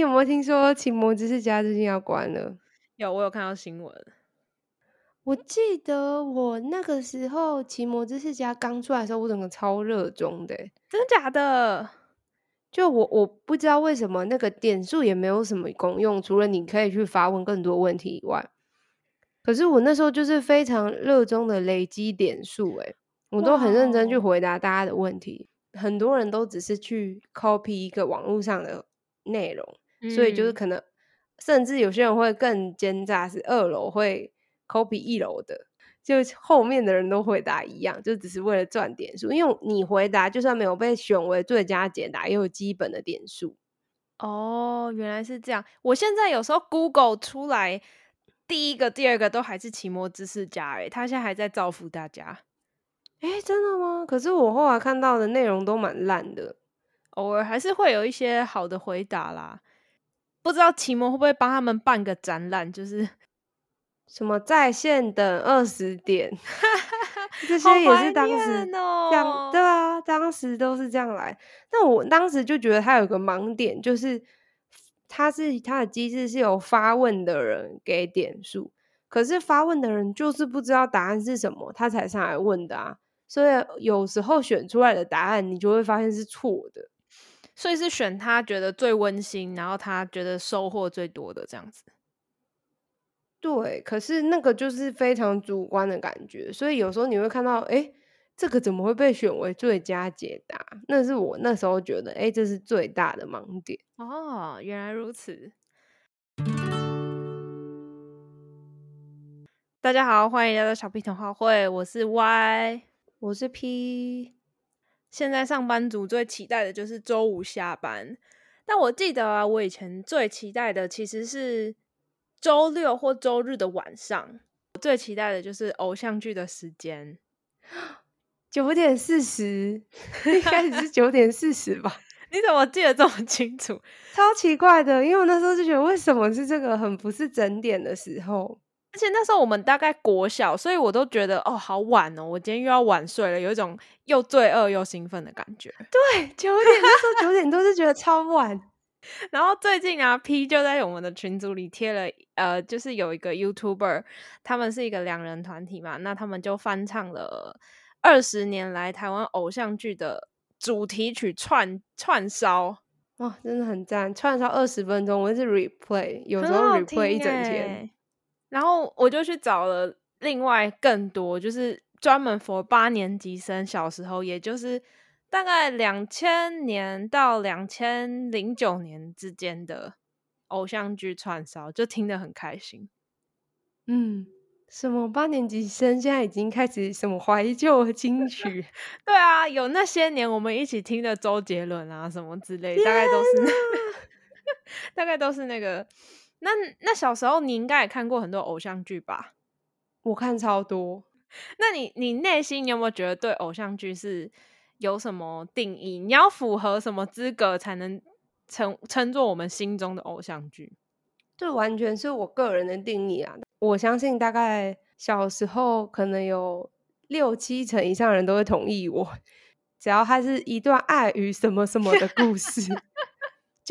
有没有听说《奇魔知识家》最近要关了？有，我有看到新闻。我记得我那个时候《奇魔知识家》刚出来的时候，我整个超热衷的，真的假的？就我我不知道为什么那个点数也没有什么功用，除了你可以去发问更多问题以外，可是我那时候就是非常热衷的累积点数，诶我都很认真去回答大家的问题。很多人都只是去 copy 一个网络上的内容，所以就是可能甚至有些人会更奸诈，是二楼会 copy 一楼的。就后面的人都回答一样，就只是为了赚点数。因为你回答就算没有被选为最佳解答，也有基本的点数。哦，原来是这样。我现在有时候 Google 出来第一个、第二个都还是奇摩知识家，诶他现在还在造福大家。哎，真的吗？可是我后来看到的内容都蛮烂的，偶尔还是会有一些好的回答啦。不知道奇摩会不会帮他们办个展览，就是。什么在线等二十点，这些也是当时这样，对啊，当时都是这样来。那我当时就觉得他有个盲点，就是他是他的机制是有发问的人给点数，可是发问的人就是不知道答案是什么，他才上来问的啊。所以有时候选出来的答案，你就会发现是错的。所以是选他觉得最温馨，然后他觉得收获最多的这样子。对，可是那个就是非常主观的感觉，所以有时候你会看到，哎，这个怎么会被选为最佳解答？那是我那时候觉得，哎，这是最大的盲点。哦，原来如此。大家好，欢迎来到小 P 童话会，我是 Y，我是 P。现在上班族最期待的就是周五下班，但我记得啊，我以前最期待的其实是。周六或周日的晚上，我最期待的就是偶像剧的时间，九点四十，一开始是九点四十吧？你怎么记得这么清楚？超奇怪的，因为我那时候就觉得，为什么是这个很不是整点的时候？而且那时候我们大概国小，所以我都觉得哦，好晚哦，我今天又要晚睡了，有一种又罪恶又兴奋的感觉。对，九点那时候九点多是觉得超晚。然后最近啊，P 就在我们的群组里贴了，呃，就是有一个 YouTuber，他们是一个两人团体嘛，那他们就翻唱了二十年来台湾偶像剧的主题曲串串烧，哇，真的很赞！串烧二十分钟，我是 replay，有时候 replay 一整天。然后我就去找了另外更多，就是专门 for 八年级生小时候，也就是。大概两千年到两千零九年之间的偶像剧串烧，就听得很开心。嗯，什么八年级生现在已经开始什么怀旧金曲？对啊，有那些年我们一起听的周杰伦啊什么之类，大概都是，大概都是那个。那那小时候你应该也看过很多偶像剧吧？我看超多。那你你内心有没有觉得对偶像剧是？有什么定义？你要符合什么资格才能称称作我们心中的偶像剧？这完全是我个人的定义啊！我相信大概小时候可能有六七成以上人都会同意我，只要它是一段爱与什么什么的故事，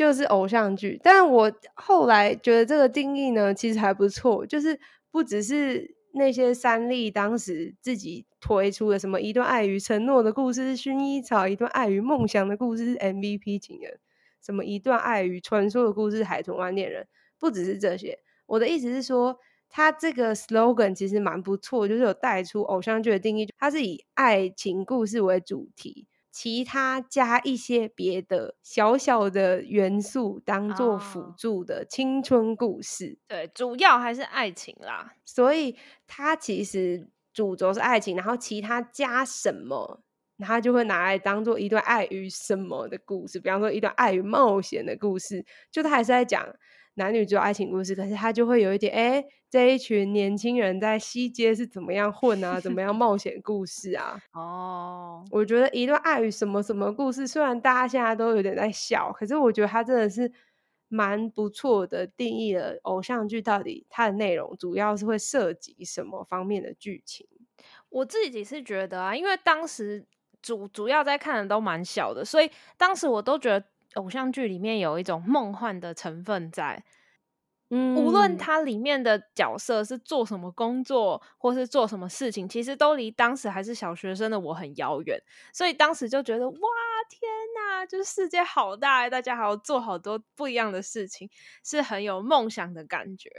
就是偶像剧。但我后来觉得这个定义呢，其实还不错，就是不只是。那些三立当时自己推出的什么一段爱与承诺的故事薰衣草，一段爱与梦想的故事 MVP 情人，什么一段爱与传说的故事海豚湾恋人，不只是这些。我的意思是说，他这个 slogan 其实蛮不错，就是有带出偶像剧的定义，它是以爱情故事为主题。其他加一些别的小小的元素当做辅助的青春故事，对，主要还是爱情啦。所以它其实主轴是爱情，然后其他加什么，他就会拿来当做一段爱与什么的故事。比方说一段爱与冒险的故事，就他还是在讲。男女只有爱情故事，可是他就会有一点，哎，这一群年轻人在西街是怎么样混啊？怎么样冒险故事啊？哦，我觉得一段爱与什么什么故事，虽然大家现在都有点在笑，可是我觉得他真的是蛮不错的定义了偶像剧到底它的内容主要是会涉及什么方面的剧情。我自己是觉得啊，因为当时主主要在看的都蛮小的，所以当时我都觉得。偶像剧里面有一种梦幻的成分在。嗯，无论它里面的角色是做什么工作，或是做什么事情，其实都离当时还是小学生的我很遥远。所以当时就觉得，哇，天哪，就是世界好大，大家还要做好多不一样的事情，是很有梦想的感觉，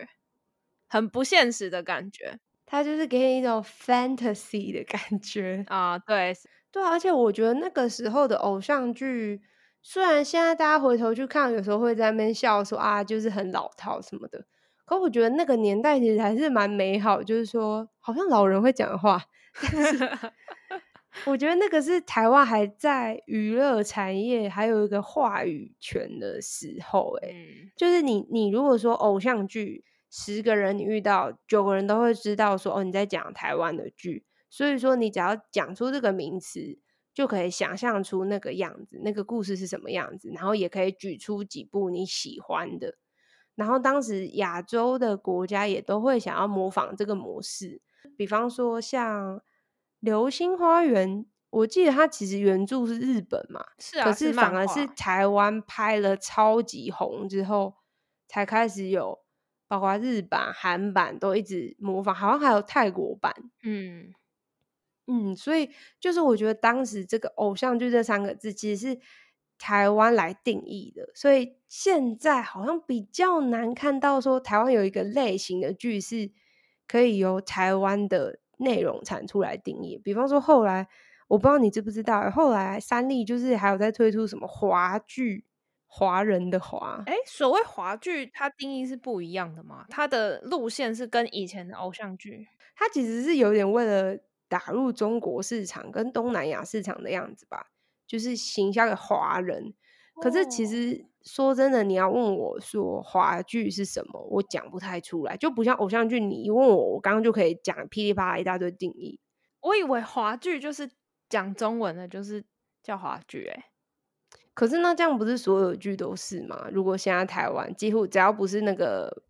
很不现实的感觉。它就是给你一种 fantasy 的感觉啊，对对，而且我觉得那个时候的偶像剧。虽然现在大家回头去看，有时候会在那边笑说啊，就是很老套什么的，可我觉得那个年代其实还是蛮美好，就是说好像老人会讲话，但是 我觉得那个是台湾还在娱乐产业还有一个话语权的时候，哎，就是你你如果说偶像剧，十个人你遇到九个人都会知道说哦你在讲台湾的剧，所以说你只要讲出这个名词。就可以想象出那个样子，那个故事是什么样子，然后也可以举出几部你喜欢的。然后当时亚洲的国家也都会想要模仿这个模式，比方说像《流星花园》，我记得它其实原著是日本嘛，是啊，可是反而是台湾拍了超级红之后，才开始有，包括日版、韩版都一直模仿，好像还有泰国版，嗯。嗯，所以就是我觉得当时这个偶像剧这三个字其实是台湾来定义的，所以现在好像比较难看到说台湾有一个类型的剧是可以由台湾的内容产出来定义。比方说后来我不知道你知不知道，后来三立就是还有在推出什么华剧，华人的华，哎，所谓华剧，它定义是不一样的嘛？它的路线是跟以前的偶像剧，它其实是有点为了。打入中国市场跟东南亚市场的样子吧，就是行销给华人。可是其实说真的，你要问我说华剧是什么，我讲不太出来，就不像偶像剧。你一问我，我刚刚就可以讲噼里啪啦一大堆定义。我以为华剧就是讲中文的，就是叫华剧哎。可是那这样不是所有剧都是吗？如果现在台湾几乎只要不是那个。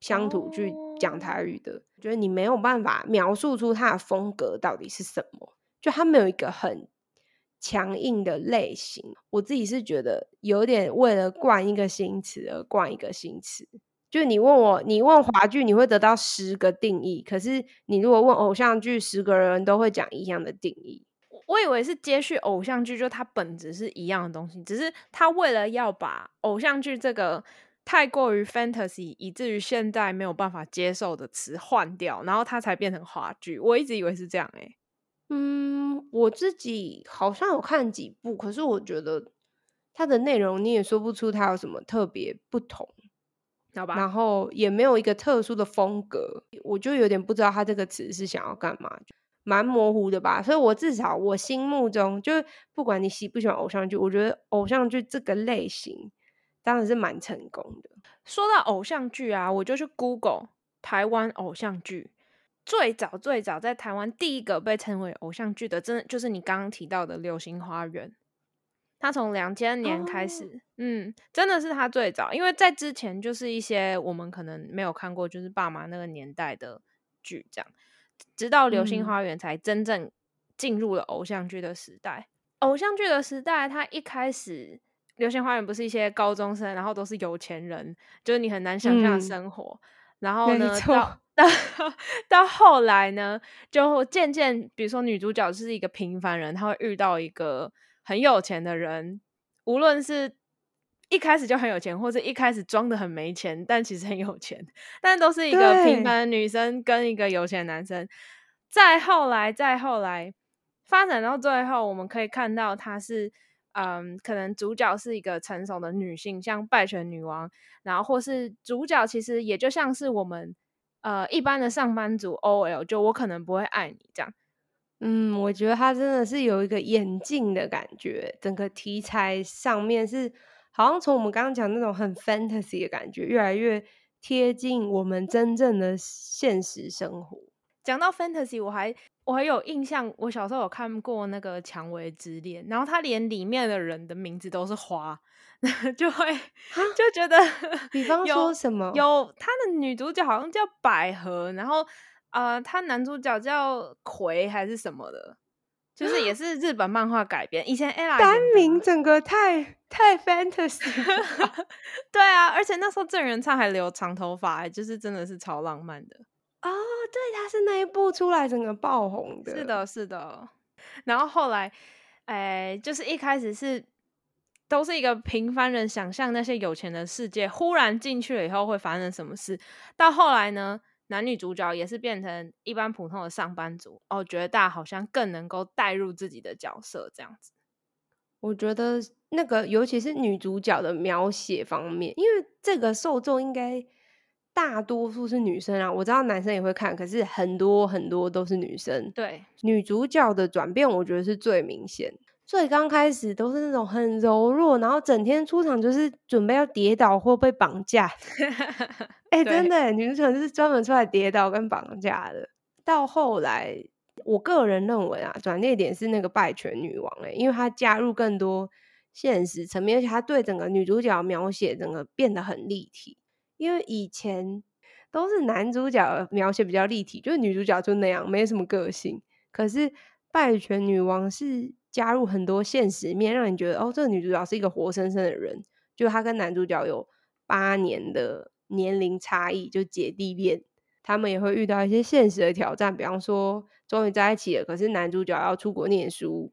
乡土剧讲台语的，觉得你没有办法描述出它的风格到底是什么，就它没有一个很强硬的类型。我自己是觉得有点为了冠一个新词而冠一个新词。就你问我，你问华剧，你会得到十个定义，可是你如果问偶像剧，十个人都会讲一样的定义。我以为是接续偶像剧，就它本质是一样的东西，只是他为了要把偶像剧这个。太过于 fantasy，以至于现在没有办法接受的词换掉，然后它才变成话剧。我一直以为是这样诶。嗯，我自己好像有看几部，可是我觉得它的内容你也说不出它有什么特别不同，好吧？然后也没有一个特殊的风格，我就有点不知道它这个词是想要干嘛，蛮模糊的吧。所以我至少我心目中，就不管你喜不喜欢偶像剧，我觉得偶像剧这个类型。当然是蛮成功的。说到偶像剧啊，我就去 Google 台湾偶像剧。最早最早在台湾第一个被称为偶像剧的，真的就是你刚刚提到的《流星花园》。他从两千年开始，嗯，真的是他最早。因为在之前就是一些我们可能没有看过，就是爸妈那个年代的剧，这样。直到《流星花园》才真正进入了偶像剧的时代。偶像剧的时代，它一开始。流星花园不是一些高中生，然后都是有钱人，就是你很难想象的生活。然后呢，到 到到后来呢，就渐渐，比如说女主角是一个平凡人，她会遇到一个很有钱的人，无论是一开始就很有钱，或者一开始装的很没钱，但其实很有钱，但都是一个平凡的女生跟一个有钱男生。再后来，再后来发展到最后，我们可以看到他是。嗯，可能主角是一个成熟的女性，像拜权女王，然后或是主角其实也就像是我们呃一般的上班族 OL，就我可能不会爱你这样。嗯，我觉得他真的是有一个演进的感觉，整个题材上面是好像从我们刚刚讲那种很 fantasy 的感觉，越来越贴近我们真正的现实生活。讲到 fantasy，我还。我很有印象，我小时候有看过那个《蔷薇之恋》，然后他连里面的人的名字都是花，就会就觉得，比方说什么，有他的女主角好像叫百合，然后呃，他男主角叫葵还是什么的，就是也是日本漫画改编。以前 ella 单名整个太太 fantasy 对啊，而且那时候郑元畅还留长头发、欸，就是真的是超浪漫的。哦，对，他是那一部出来整个爆红的，是，的，是的。然后后来，哎，就是一开始是都是一个平凡人想象那些有钱的世界，忽然进去了以后会发生什么事。到后来呢，男女主角也是变成一般普通的上班族。哦，觉得大家好像更能够带入自己的角色，这样子。我觉得那个尤其是女主角的描写方面，因为这个受众应该大多数是女生啊，我知道男生也会看，可是很多很多都是女生。对，女主角的转变，我觉得是最明显。最刚开始都是那种很柔弱，然后整天出场就是准备要跌倒或被绑架。哎、对真的，女主角就是专门出来跌倒跟绑架的。到后来，我个人认为啊，转捩点是那个拜权女王哎、因为她加入更多现实层面，而且她对整个女主角描写整个变得很立体。因为以前都是男主角描写比较立体，就是女主角就那样，没什么个性。可是拜权女王是加入很多现实面，让你觉得哦，这个女主角是一个活生生的人，就她跟男主角有八年的年龄差异，就姐弟恋，他们也会遇到一些现实的挑战，比方说终于在一起了，可是男主角要出国念书，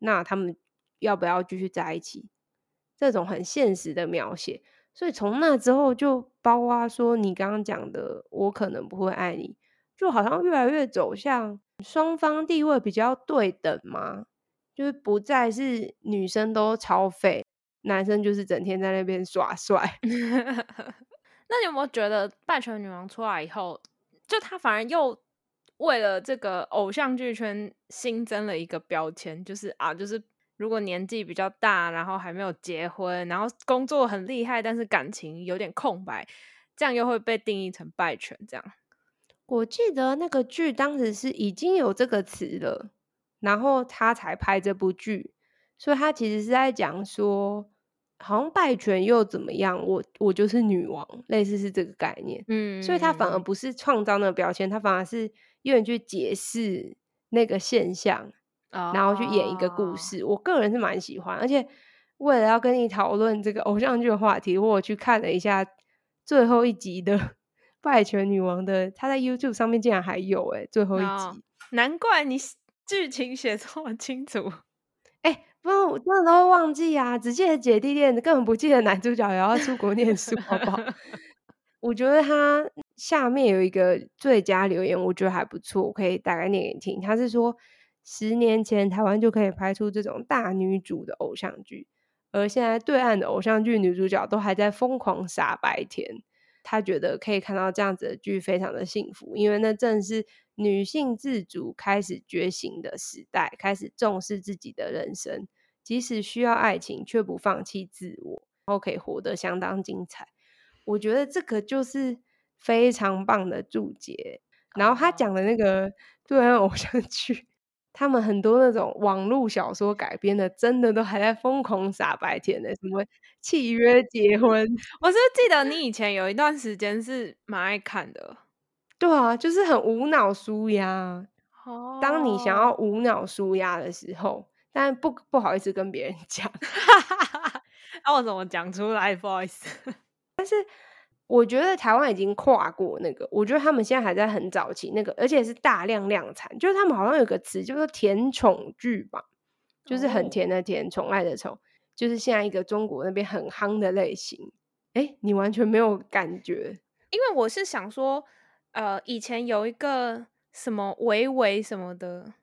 那他们要不要继续在一起？这种很现实的描写，所以从那之后就包括说你刚刚讲的，我可能不会爱你，就好像越来越走向双方地位比较对等嘛，就是不再是女生都超废，男生就是整天在那边耍帅。那你有没有觉得《拜权女王》出来以后，就她反而又为了这个偶像剧圈新增了一个标签，就是啊，就是如果年纪比较大，然后还没有结婚，然后工作很厉害，但是感情有点空白，这样又会被定义成败犬这样。我记得那个剧当时是已经有这个词了，然后他才拍这部剧，所以他其实是在讲说，好像败犬又怎么样，我我就是女王，类似是这个概念。嗯所以他反而不是创造那个标签，他反而是有点去解释那个现象，然后去演一个故哦事。我个人是蛮喜欢，而且为了要跟你讨论这个偶像剧的话题，我去看了一下最后一集的《拜权女王》的，她在 YouTube 上面竟然还有诶、最后一哦集。难怪你写剧情写这么清楚。哎、不然我真的都会忘记啊，只记得姐弟恋，根本不记得男主角也要出国念书，好不好？我觉得他下面有一个最佳留言，我觉得还不错，我可以大概念给你听。他是说，十年前台湾就可以拍出这种大女主的偶像剧，而现在对岸的偶像剧女主角都还在疯狂傻白甜。她觉得可以看到这样子的剧非常的幸福，因为那正是女性自主开始觉醒的时代，开始重视自己的人生，即使需要爱情，却不放弃自我，然后可以活得相当精彩。我觉得这个就是非常棒的注解。然后他哦讲的那个对岸偶像剧，他们很多那种网络小说改编的，真的都还在疯狂傻白甜的，什么契约结婚，我是记得你以前有一段时间是蛮爱看的。对啊，就是很无脑舒压。哦当你想要无脑舒压的时候，但不不好意思跟别人讲，啊，我怎么讲出来？不好意思。我觉得台湾已经跨过那个，我觉得他们现在还在很早期那个，而且是大量量产，就是他们好像有个词叫做甜宠剧吧，就是很哦甜的甜，宠爱的宠，就是现在一个中国那边很夯的类型。哎，你完全没有感觉？因为我是想说，呃，以前有一个什么维维什么的，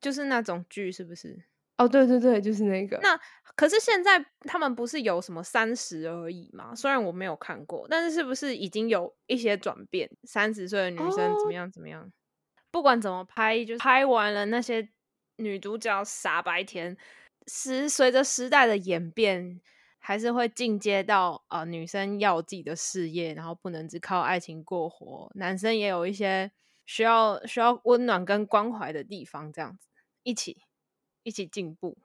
就是那种剧，是不是？哦，对对对，就是那个。那可是现在他们不是有什么三十而已吗？虽然我没有看过，但是是不是已经有一些转变？三十岁的女生怎哦么样怎么样？不管怎么拍，就是拍完了那些女主角傻白甜，时随着时代的演变，还是会进阶到呃女生要有自己的事业，然后不能只靠爱情过活，男生也有一些需要需要温暖跟关怀的地方，这样子一起一起进步。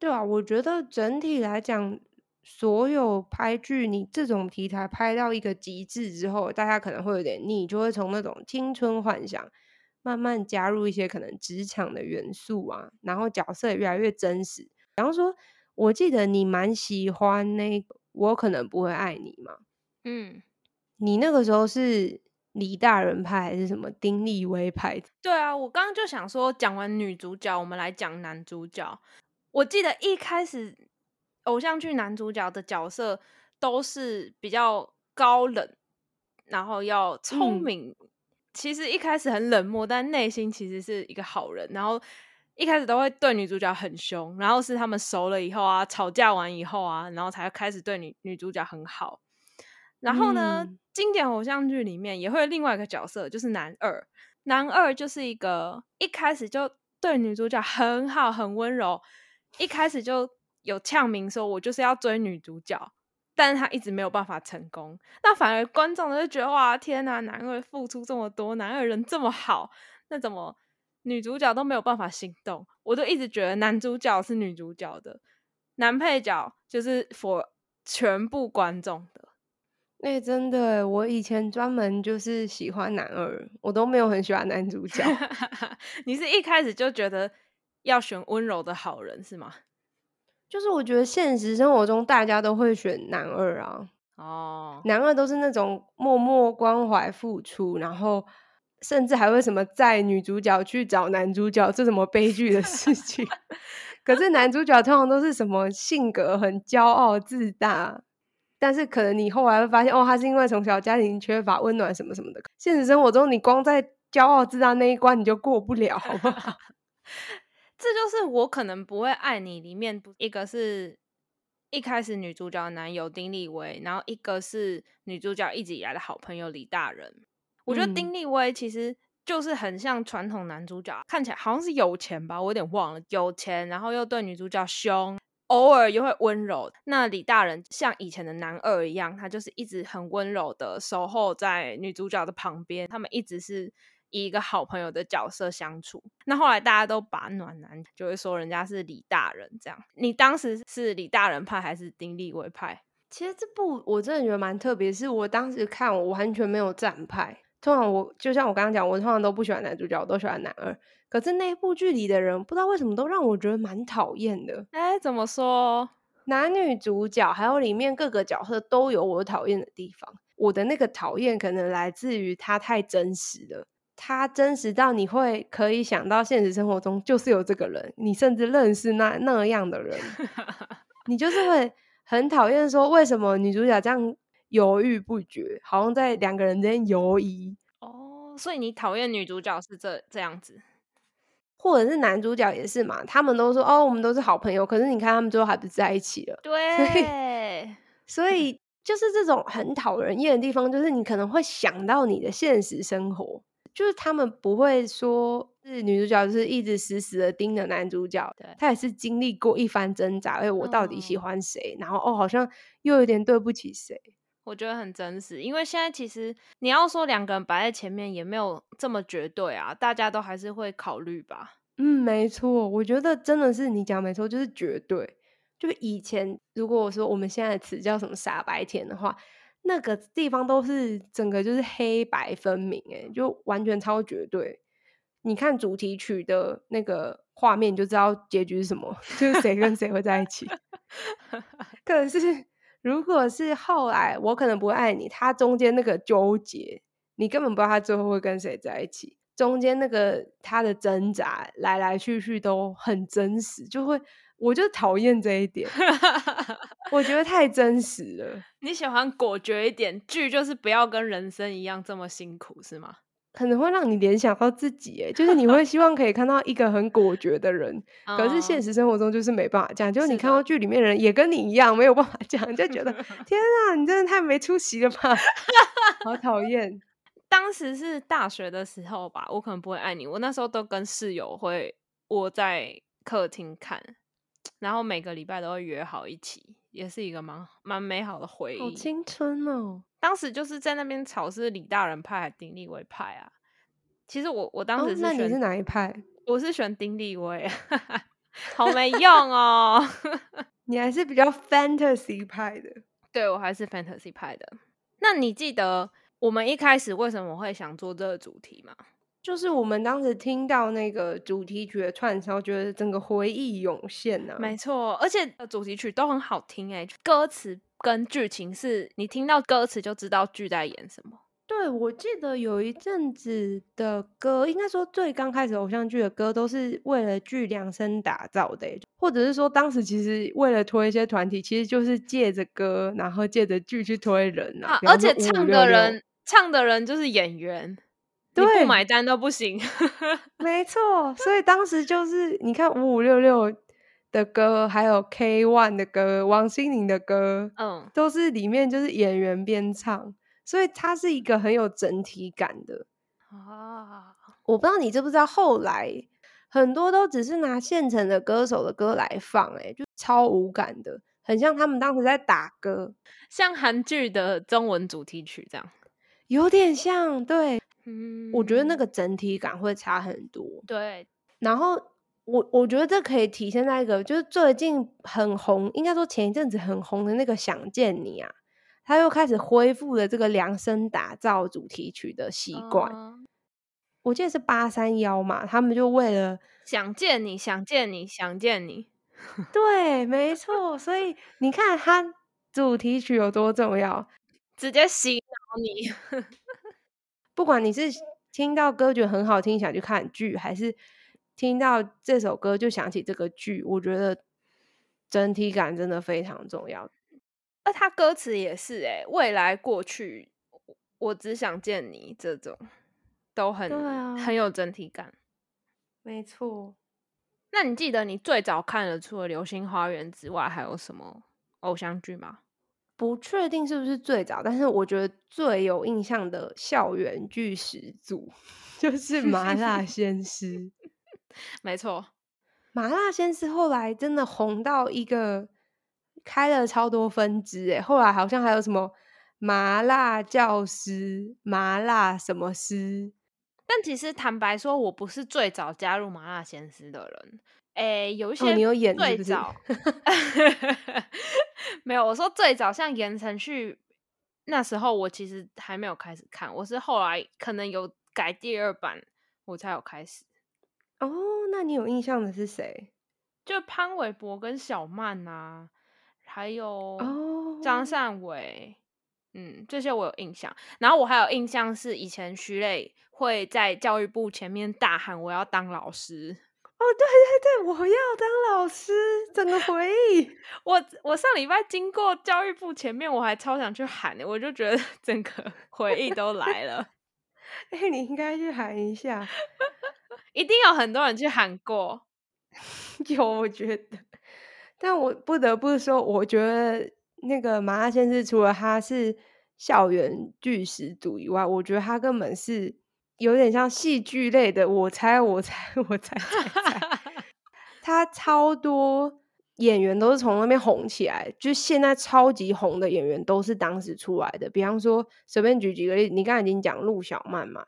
对啊，我觉得整体来讲，所有拍剧，你这种题材拍到一个极致之后，大家可能会有点腻，就会从那种青春幻想慢慢加入一些可能职场的元素啊，然后角色也越来越真实。比方说，我记得你蛮喜欢那个，我可能不会爱你嘛。嗯，你那个时候是李大人派还是什么丁立威派？对啊，我刚刚就想说，讲完女主角，我们来讲男主角。我记得一开始偶像剧男主角的角色都是比较高冷，然后要聪明。其实一开始很冷漠，但内心其实是一个好人。然后一开始都会对女主角很凶，然后是他们熟了以后啊，吵架完以后啊，然后才开始对女女主角很好。然后呢，经典偶像剧里面也会有另外一个角色，就是男二。男二就是一个一开始就对女主角很好、很温柔，一开始就有呛名说：“我就是要追女主角。”但是他一直没有办法成功，那反而观众就觉得哇天呐，男二付出这么多，男二人这么好，那怎么女主角都没有办法心动？我都一直觉得男主角是女主角的，男配角就是佛全部观众的。哎，真的，我以前专门就是喜欢男二，我都没有很喜欢男主角。你是一开始就觉得要选温柔的好人是吗？就是我觉得现实生活中大家都会选男二啊，哦，男二都是那种默默关怀付出，然后甚至还会什么载女主角去找男主角，这什么悲剧的事情。可是男主角通常都是什么性格很骄傲自大，但是可能你后来会发现，哦，他是因为从小家庭缺乏温暖什么什么的。现实生活中，你光在骄傲自大那一关你就过不了，好不好？这就是我可能不会爱你里面一个是一开始女主角的男友丁立威，然后一个是女主角一直以来的好朋友李大人。我觉得丁立威其实就是很像传统男主角，看起来好像是有钱吧，我有点忘了，有钱，然后又对女主角凶，偶尔又会温柔。那李大人像以前的男二一样，他就是一直很温柔的守候在女主角的旁边，他们一直是。以一个好朋友的角色相处，那后来大家都把暖男就会说人家是李大人这样。你当时是李大人派还是丁立威派？其实这部我真的觉得蛮特别，是我当时看我完全没有站派。通常我就像我刚刚讲，我通常都不喜欢男主角，我都喜欢男二。可是那部剧里的人不知道为什么都让我觉得蛮讨厌的。哎，怎么说？男女主角还有里面各个角色都有我讨厌的地方。我的那个讨厌可能来自于他太真实了。他真实到你会可以想到现实生活中就是有这个人，你甚至认识那那样的人，你就是会很讨厌说为什么女主角这样犹豫不决，好像在两个人之间犹疑哦。所以你讨厌女主角是这这样子，或者是男主角也是嘛？他们都说哦，我们都是好朋友，可是你看他们最后还不是在一起了？对，所以就是这种很讨人厌的地方，就是你可能会想到你的现实生活。就是他们不会说是女主角，就是一直死死的盯着男主角，他也是经历过一番挣扎，哎，我到底喜欢谁？然后哦，好像又有点对不起谁？我觉得很真实，因为现在其实你要说两个人摆在前面，也没有这么绝对啊，大家都还是会考虑吧。嗯，没错，我觉得真的是你讲没错，就是绝对。就以前如果我说我们现在的词叫什么傻白甜的话。那个地方都是整个就是黑白分明，哎，就完全超绝对。你看主题曲的那个画面，就知道结局是什么，就是谁跟谁会在一起。可能是如果是后来我可能不爱你，他中间那个纠结，你根本不知道他最后会跟谁在一起。中间那个他的挣扎来来去去都很真实，就会。我就讨厌这一点，我觉得太真实了。你喜欢果决一点，剧就是不要跟人生一样这么辛苦，是吗？可能会让你联想到自己，哎，就是你会希望可以看到一个很果决的人，可是现实生活中就是没办法这样。就是你看到剧里面人也跟你一样没有办法这样，就觉得 天啊，你真的太没出息了吧，好讨厌。当时是大学的时候吧，我可能不会爱你。我那时候都跟室友会窝在客厅看。然后每个礼拜都会约好一起，也是一个蛮蛮美好的回忆。好青春哦！当时就是在那边吵是李大人派还是丁立威派啊？其实我我当时是那你是哪一派？我是选丁立威，好没用哦！你还是比较 fantasy 派的。对，我还是 fantasy 派的。那你记得我们一开始为什么会想做这个主题吗？就是我们当时听到那个主题曲的串烧，觉得整个回忆涌现呢。没错，而且主题曲都很好听哎，歌词跟剧情是你听到歌词就知道剧在演什么。对，我记得有一阵子的歌，应该说最刚开始偶像剧的歌，都是为了剧量身打造的，或者是说当时其实为了推一些团体，其实就是借着歌，然后借着剧去推人啊。而且唱的人，唱的人就是演员，你不买单都不行。没错，所以当时就是你看五五六六的歌，还有 K One 的歌，王心凌的歌，嗯，都是里面就是演员边唱。所以它是一个很有整体感的啊！我不知道你知不知道，后来很多都只是拿现成的歌手的歌来放，哎，就超无感的，很像他们当时在打歌，像韩剧的中文主题曲这样，有点像。对，嗯，我觉得那个整体感会差很多。对，然后我我觉得这可以体现在一个，就是最近很红，应该说前一阵子很红的那个《想见你》啊。他又开始恢复了这个量身打造主题曲的习惯。我记得是八三幺嘛，他们就为了想见你想见你想见你，对，没错。所以你看，他主题曲有多重要，直接洗脑你。不管你是听到歌觉得很好听，想去看剧，还是听到这首歌就想起这个剧，我觉得整体感真的非常重要。那他歌词也是哎，未来过去，我只想见你，这种都很很有整体感。没错。那你记得你最早看的除了《流星花园》之外，还有什么偶像剧吗？不确定是不是最早，但是我觉得最有印象的校园剧始祖就是 《麻辣鲜师》。没错，《麻辣鲜师》后来真的红到一个。开了超多分支哎，后来好像还有什么麻辣教师、麻辣什么师。但其实坦白说，我不是最早加入麻辣鲜师的人。诶，有一些你有演最早，没有。我说最早像言承旭那时候，我其实还没有开始看，我是后来可能有改第二版，我才有开始。哦，那你有印象的是谁？就潘玮柏跟小曼啊。还有张善伟，嗯，这些我有印象。然后我还有印象是以前徐磊会在教育部前面大喊“我要当老师”。哦，对对对，我要当老师，整个回忆。我我上礼拜经过教育部前面，我还超想去喊的，我就觉得 整个 回忆都来了。哎，你应该去喊一下，一定有很多人去喊过。有，我觉得。但我不得不说，我觉得那个麻辣鲜师除了他是校园巨始祖以外，我觉得他根本是有点像戏剧类的。我猜，我猜，我猜，猜，他超多演员都是从那边红起来，就现在超级红的演员都是当时出来的。比方说，随便举几个例子，你刚才已经讲陆小曼嘛，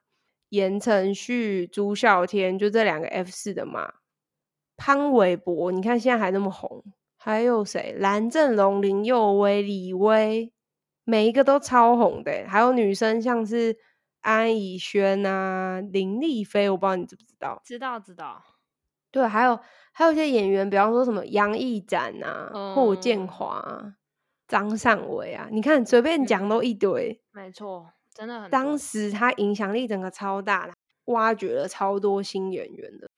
言承旭、朱孝天，就这两个 F 四的嘛，潘玮柏，你看现在还那么红。还有谁？蓝正龙、林佑威、李威，每一个都超红的。还有女生，像是安以轩啊、林丽菲，我不知道你知不知道？知道，知道。对，还有还有一些演员，比方说什么杨毅展啊、霍建华、张善伟啊，你看随便讲都一堆。没错，真的很。当时他影响力整个超大，挖掘了超多新演员的。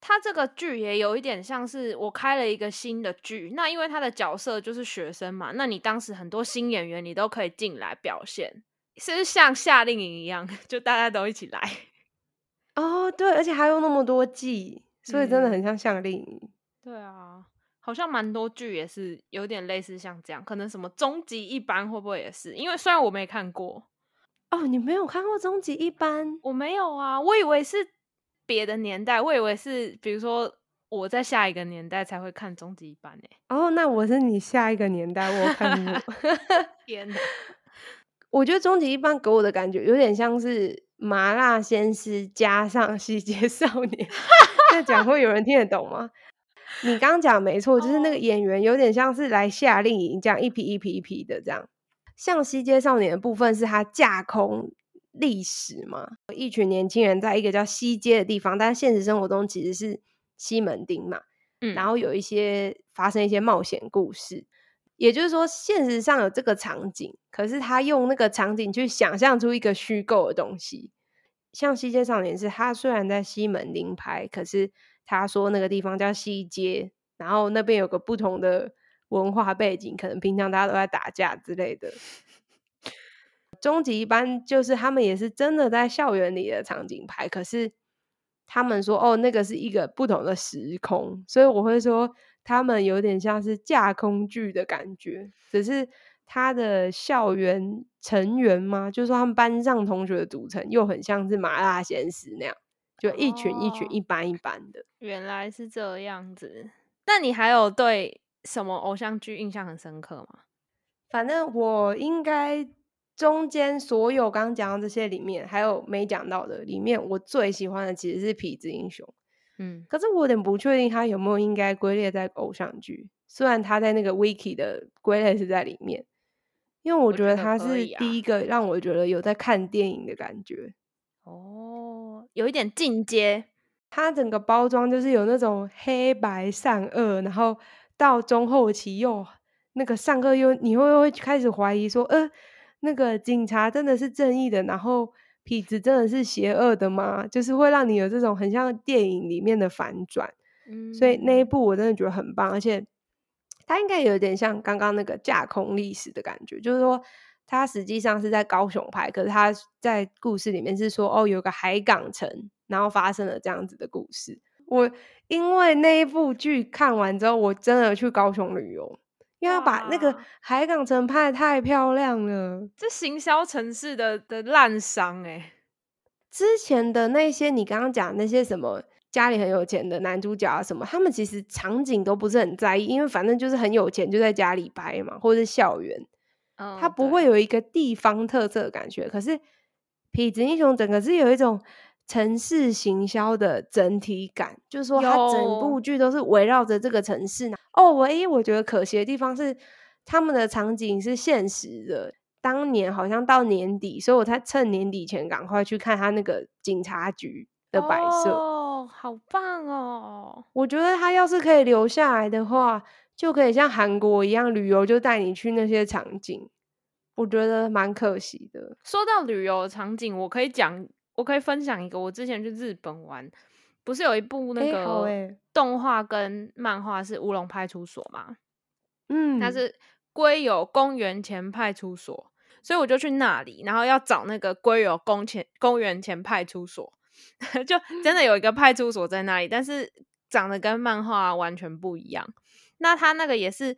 他这个剧也有一点像是我开了一个新的剧，那因为他的角色就是学生嘛，那你当时很多新演员你都可以进来表现，是像夏令营一样，就大家都一起来。哦，对，而且还有那么多季，所以真的很像夏令营。对啊，好像蛮多剧也是有点类似像这样，可能什么终极一班会不会也是？因为虽然我没看过，哦，你没有看过终极一班？我没有啊，我以为是。别的年代，我以为是，比如说我在下一个年代才会看终极一班诶。哦，那我是你下一个年代，我看过。天哪！我觉得终极一班给我的感觉有点像是麻辣鲜师加上西街 少年。这讲会有人听得懂吗？你刚刚讲没错，就是那个演员有点像是来夏令营，这样一批一批一批的这样。像西街少年的部分是他架空历史嘛。一群年轻人在一个叫西街的地方，但现实生活中其实是西门町嘛。嗯，然后有一些发生一些冒险故事，也就是说，现实上有这个场景，可是他用那个场景去想象出一个虚构的东西。像《西街少年》是，他虽然在西门町拍，可是他说那个地方叫西街，然后那边有个不同的文化背景，可能平常大家都在打架之类的。终极一般就是他们也是真的在校园里的场景拍，可是他们说哦，那个是一个不同的时空，所以我会说他们有点像是架空剧的感觉，只是他的校园成员嘛，就是说他们班上同学的组成又很像是麻辣鲜师那样，就一群一群一班一班的。原来是这样子。那你还有对什么偶像剧印象很深刻吗？反正我应该中间所有刚刚讲到这些里面，还有没讲到的里面，我最喜欢的其实是《痞子英雄》。嗯，可是我有点不确定它有没有应该归列在偶像剧，虽然它在那个 Wiki 的归类是在里面，因为我我觉觉得他得可以啊是第一个让我觉得有在看电影的感觉。哦，有一点进阶。它整个包装就是有那种黑白善恶，然后到中后期又那个善恶又你会不会开始怀疑说，呃，那个警察真的是正义的，然后痞子真的是邪恶的吗？就是会让你有这种很像电影里面的反转。嗯，所以那一部我真的觉得很棒，而且它应该有点像刚刚那个架空历史的感觉，就是说它实际上是在高雄拍，可是它在故事里面是说哦，有个海港城，然后发生了这样子的故事。我因为那一部剧看完之后，我真的去高雄旅游，因为他把那个海港城拍的太漂亮了。这行销城市的的烂商哎、之前的那些你刚刚讲那些什么家里很有钱的男主角啊什么，他们其实场景都不是很在意，因为反正就是很有钱，就在家里拍嘛，或者是校园，嗯，它不对会有一个地方特色的感觉。可是《痞子英雄》整个是有一种城市行销的整体感，就是说它整部有剧都是围绕着这个城市。哦，唯一我觉得可惜的地方是他们的场景是现实的。当年好像到年底，所以我才趁年底前赶快去看他那个警察局的摆设。哦，好棒哦！我觉得他要是可以留下来的话，就可以像韩国一样旅游，就带你去那些场景。我觉得蛮可惜的。说到旅游场景，我可以讲，我可以分享一个，我之前去日本玩，不是有一部那个动画跟漫画是《乌龙派出所》吗？嗯，它是龟有公园前派出所，所以我就去那里，然后要找那个龟有公前公园前派出所，就真的有一个派出所在那里，但是长得跟漫画完全不一样。那他那个也是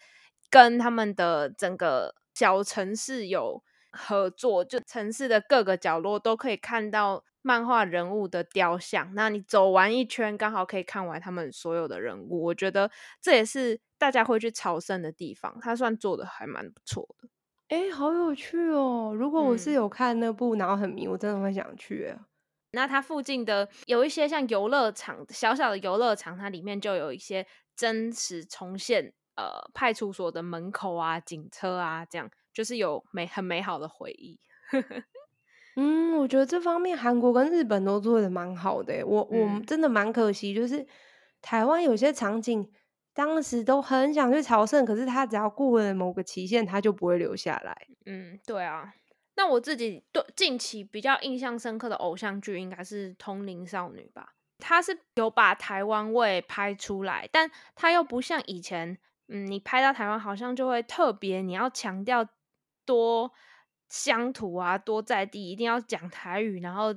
跟他们的整个小城市有合作，就城市的各个角落都可以看到漫画人物的雕像。那你走完一圈，刚好可以看完他们所有的人物。我觉得这也是大家会去朝圣的地方，他算做的还蛮不错的。诶，好有趣哦！如果我是嗯有看那部，然后很迷，我真的会想去诶。那它附近的有一些像游乐场，小小的游乐场，它里面就有一些真实重现呃派出所的门口啊、警车啊，这样就是有美很美好的回忆。嗯，我觉得这方面韩国跟日本都做的蛮好的诶。我我嗯真的蛮可惜，就是台湾有些场景，当时都很想去朝圣，可是他只要过了某个期限，他就不会留下来。嗯，对啊。那我自己对近期比较印象深刻的偶像剧应该是《通灵少女》吧，它是有把台湾味拍出来，但它又不像以前，嗯，你拍到台湾好像就会特别，你要强调多乡土啊，多在地，一定要讲台语，然后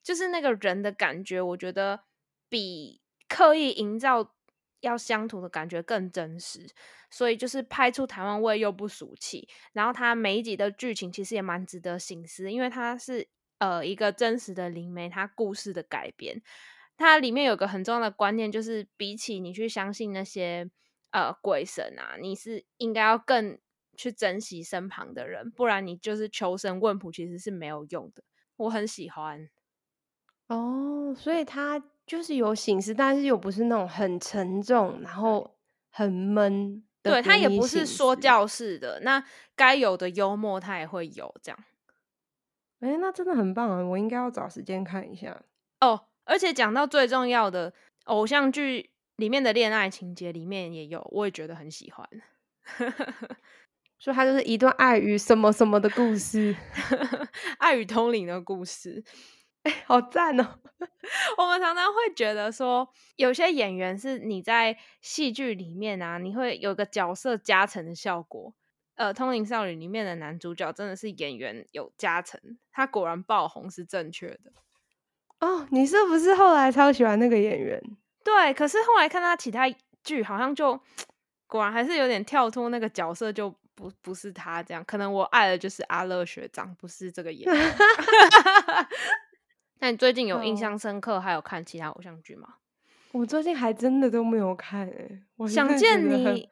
就是那个人的感觉，我觉得比刻意营造要乡土的感觉更真实，所以就是拍出台湾味又不俗气。然后它每一集的剧情其实也蛮值得醒思，因为它是呃一个真实的灵媒，它故事的改编。它里面有个很重要的观念，就是比起你去相信那些呃鬼神啊，你是应该要更去珍惜身旁的人，不然你就是求神问卜其实是没有用的。我很喜欢，哦，所以他就是有醒思，但是又不是那种很沉重，然后很闷。对，他也不是说。教式的，那该有的幽默他也会有这样。哎，那真的很棒啊！我应该要找时间看一下哦。而且讲到最重要的偶像剧里面的恋爱情节，里面也有，我也觉得很喜欢。说它就是一段爱与什么什么的故事，爱与通灵的故事。哎，好赞哦！我们常常会觉得说，有些演员是你在戏剧里面啊，你会有个角色加成的效果。呃，《通灵少女》里面的男主角真的是演员有加成，他果然爆红是正确的。哦，你是不是后来超喜欢那个演员？对，可是后来看他其他剧，好像就 果然还是有点跳脱那个角色，就不不是他这样。可能我爱的就是阿乐学长，不是这个演员。那你最近有印象深刻，还有看其他偶像剧吗？我最近还真的都没有看诶。我想见你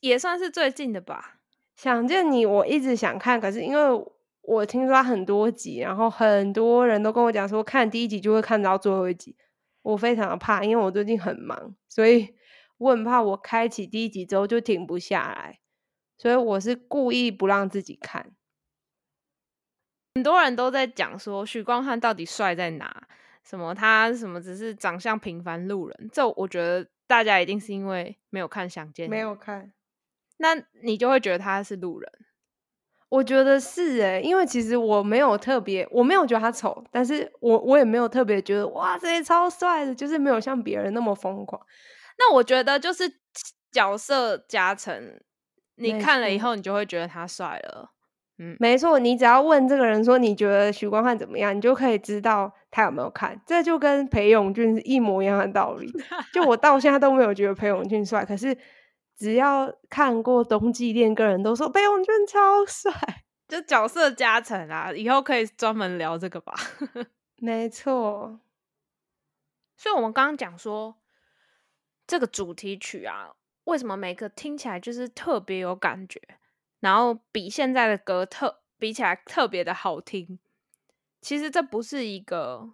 也算是最近的吧。想见你，我一直想看，可是因为我听说很多集，然后很多人都跟我讲说，看第一集就会看到最后一集。我非常的怕，因为我最近很忙，所以我很怕我开启第一集之后就停不下来，所以我是故意不让自己看。很多人都在讲说许光汉到底帅在哪？什么他什么只是长相平凡路人？这我觉得大家一定是因为没有看《想见》，没有看，那你就会觉得他是路人。我觉得是诶，因为其实我没有特别，我没有觉得他丑，但是我我也没有特别觉得哇，这些超帅的，就是没有像别人那么疯狂。那我觉得就是角色加成，你看了以后，你就会觉得他帅了。嗯，没错，你只要问这个人说你觉得许光汉怎么样，你就可以知道他有没有看。这就跟裴勇俊是一模一样的道理。就我到现在都没有觉得裴勇俊帅，可是只要看过《冬季恋歌》，人都说裴勇俊超帅，就角色加成啊。以后可以专门聊这个吧。没错，所以我们刚刚讲说这个主题曲啊，为什么每个听起来就是特别有感觉？然后比现在的歌特比起来特别的好听，其实这不是一个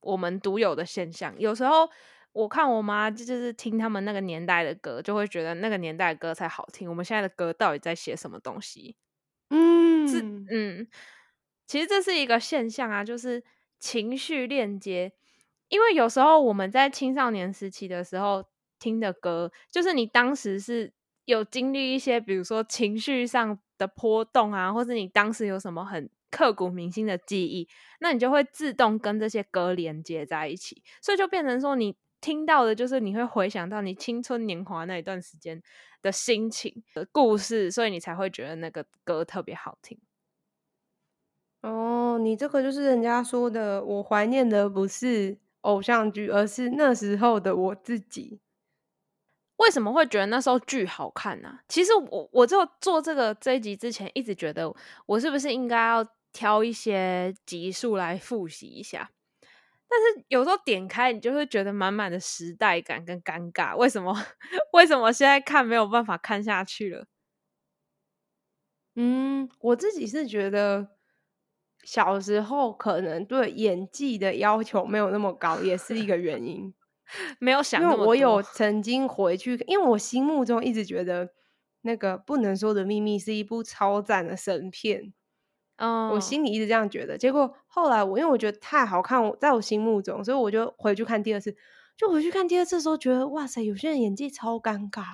我们独有的现象。有时候我看我妈就是听他们那个年代的歌，就会觉得那个年代的歌才好听。我们现在的歌到底在写什么东西？嗯，是嗯，其实这是一个现象啊，就是情绪链接。因为有时候我们在青少年时期的时候听的歌，就是你当时是。有经历一些，比如说情绪上的波动啊，或者你当时有什么很刻骨铭心的记忆，那你就会自动跟这些歌连接在一起，所以就变成说，你听到的就是你会回想到你青春年华那一段时间的心情的故事，所以你才会觉得那个歌特别好听。哦，你这个就是人家说的，我怀念的不是偶像剧，而是那时候的我自己。为什么会觉得那时候剧好看呢？其实我我就做这个这一集之前，一直觉得我是不是应该要挑一些集数来复习一下。但是有时候点开，你就会觉得满满的时代感跟尴尬。为什么？为什么现在看没有办法看下去了？嗯，我自己是觉得小时候可能对演技的要求没有那么高，也是一个原因。没有想，因为我有曾经回去，因为我心目中一直觉得那个不能说的秘密是一部超赞的神片，嗯，我心里一直这样觉得。结果后来我因为我觉得太好看，我在我心目中，所以我就回去看第二次。就回去看第二次的时候，觉得哇塞，有些人演技超尴尬，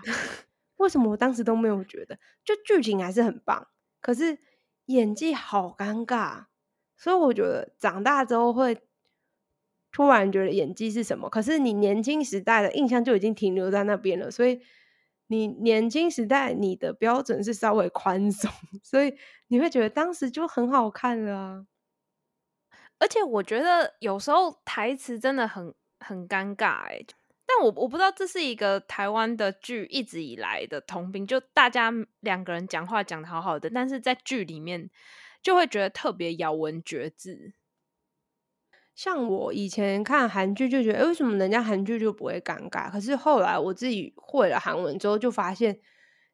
为什么我当时都没有觉得？就剧情还是很棒，可是演技好尴尬，所以我觉得长大之后会。突然觉得演技是什么？可是你年轻时代的印象就已经停留在那边了，所以你年轻时代你的标准是稍微宽松，所以你会觉得当时就很好看了。而且我觉得有时候台词真的很很尴尬哎，但我我不知道这是一个台湾的剧一直以来的通病，就大家两个人讲话讲的好好的，但是在剧里面就会觉得特别咬文嚼字。像我以前看韩剧就觉得，为什么人家韩剧就不会尴尬？可是后来我自己会了韩文之后，就发现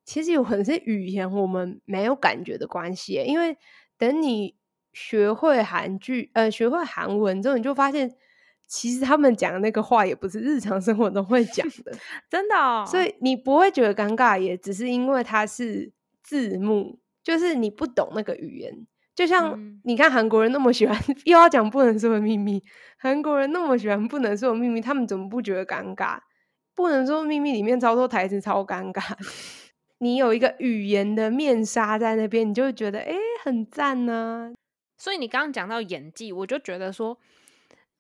其实有可能是语言我们没有感觉的关系。因为等你学会韩剧，呃，学会韩文之后，你就发现其实他们讲的那个话也不是日常生活中会讲的，真的。所以你不会觉得尴尬，也只是因为它是字幕，就是你不懂那个语言。就像你看韩国人那么喜欢，又要讲不能说的秘密，韩国人那么喜欢不能说的秘密，他们怎么不觉得尴尬？不能说秘密里面操作台词超尴尬，你有一个语言的面纱在那边，你就会觉得哎很赞呢。所以你刚刚讲到演技，我就觉得说，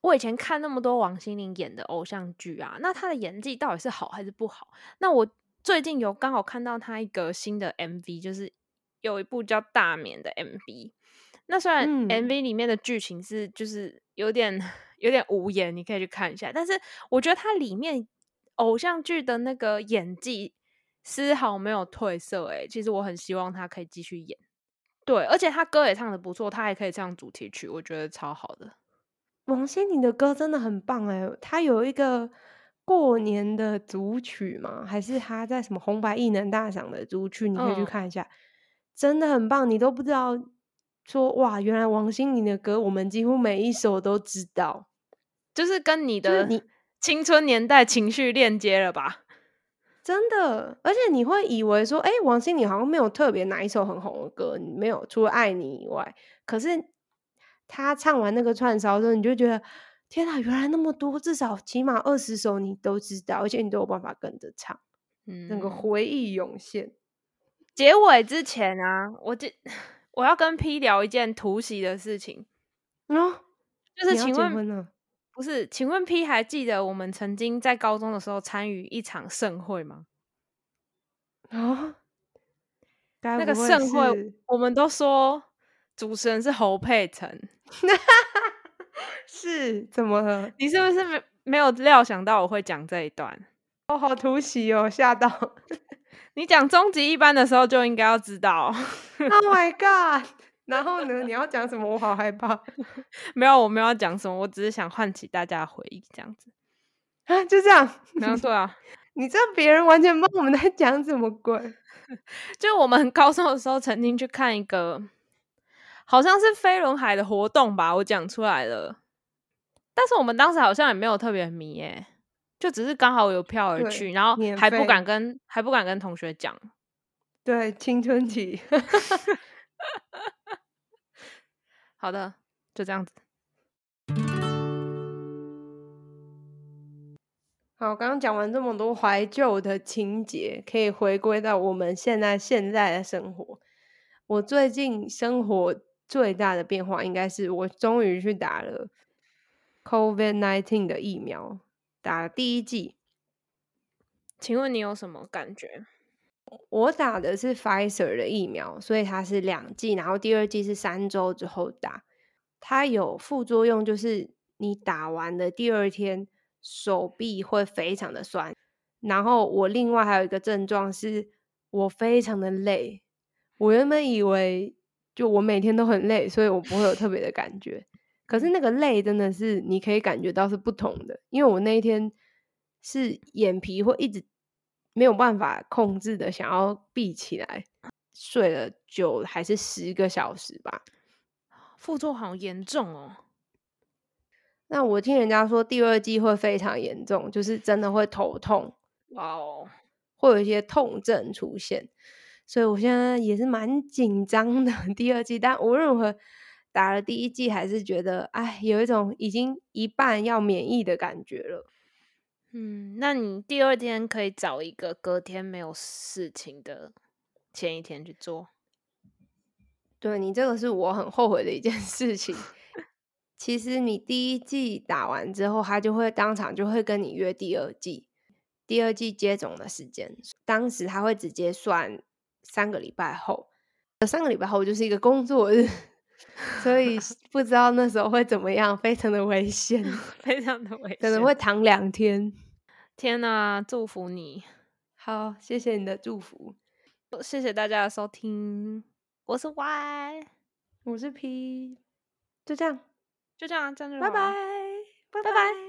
我以前看那么多王心凌演的偶像剧啊，那她的演技到底是好还是不好？那我最近有刚好看到她一个新的 MV，就是有一部叫《大眠》的 MV。那虽然 MV 里面的剧情是就是有点有点无言，你可以去看一下，但是我觉得它里面偶像剧的那个演技丝毫没有褪色。哎，其实我很希望他可以继续演。对，而且他歌也唱的不错，他还可以唱主题曲，我觉得超好的。王心凌的歌真的很棒哎，他有一个过年的组曲吗？还是他在什么红白艺能大赏的组曲？你可以去看一下，真的很棒。你都不知道说哇，原来王心凌的歌我们几乎每一首都知道，就是跟你的你青春年代情绪链接了吧？真的，而且你会以为说，哎，王心凌好像没有特别哪一首很红的歌，没有除了《爱你》以外。可是他唱完那个串烧之后，你就觉得，天哪，原来那么多，至少起码二十首你都知道，而且你都有办法跟着唱，嗯，那个回忆涌现。结尾之前啊，我这我要跟 P 聊一件突袭的事情，哦，就是请问。不是，请问 P 还记得我们曾经在高中的时候参与一场盛会吗？啊，那个盛会，我们都说主持人是侯佩岑，是怎么了？你是不是没没有料想到我会讲这一段？哦，好突袭哦，吓到！你讲终极一班的时候就应该要知道。Oh my god！然后呢？你要讲什么？我好害怕。没有，我没有要讲什么，我只是想唤起大家的回忆，这样子啊，就这样。没有错啊，你知道别人完全不知道我们在讲什么鬼。就我们高中的时候曾经去看一个，好像是飞轮海的活动吧，我讲出来了。但是我们当时好像也没有特别迷，耶，就只是刚好有票而去，然后还不敢跟还不敢跟同学讲。对，青春期。好的，就这样子。好，刚刚讲完这么多怀旧的情节，可以回归到我们现在现在的生活。我最近生活最大的变化，应该是我终于去打了 COVID nineteen 的疫苗，打了第一剂。请问你有什么感觉？我打的是 Pfizer 的疫苗，所以它是两剂，然后第二剂是三周之后打。它有副作用，就是你打完的第二天手臂会非常的酸。然后我另外还有一个症状是，我非常的累。我原本以为就我每天都很累，所以我不会有特别的感觉。可是那个累真的是你可以感觉到是不同的，因为我那一天是眼皮会一直。没有办法控制的，想要闭起来，睡了九还是十个小时吧，副作用好严重哦。那我听人家说第二季会非常严重，就是真的会头痛，哇哦，会有一些痛症出现，所以我现在也是蛮紧张的。第二季，但无论如何打了第一季，还是觉得哎，有一种已经一半要免疫的感觉了。嗯，那你第二天可以找一个隔天没有事情的前一天去做。对你这个是我很后悔的一件事情。其实你第一季打完之后，他就会当场就会跟你约第二季，第二季接种的时间。当时他会直接算三个礼拜后，三个礼拜后就是一个工作日，所以不知道那时候会怎么样，非常的危险，非常的危险，可能会躺两天。天啊，祝福你！好，谢谢你的祝福，谢谢大家的收听。我是 Y，我是 P，就这样，就这样，这样就拜拜，拜拜。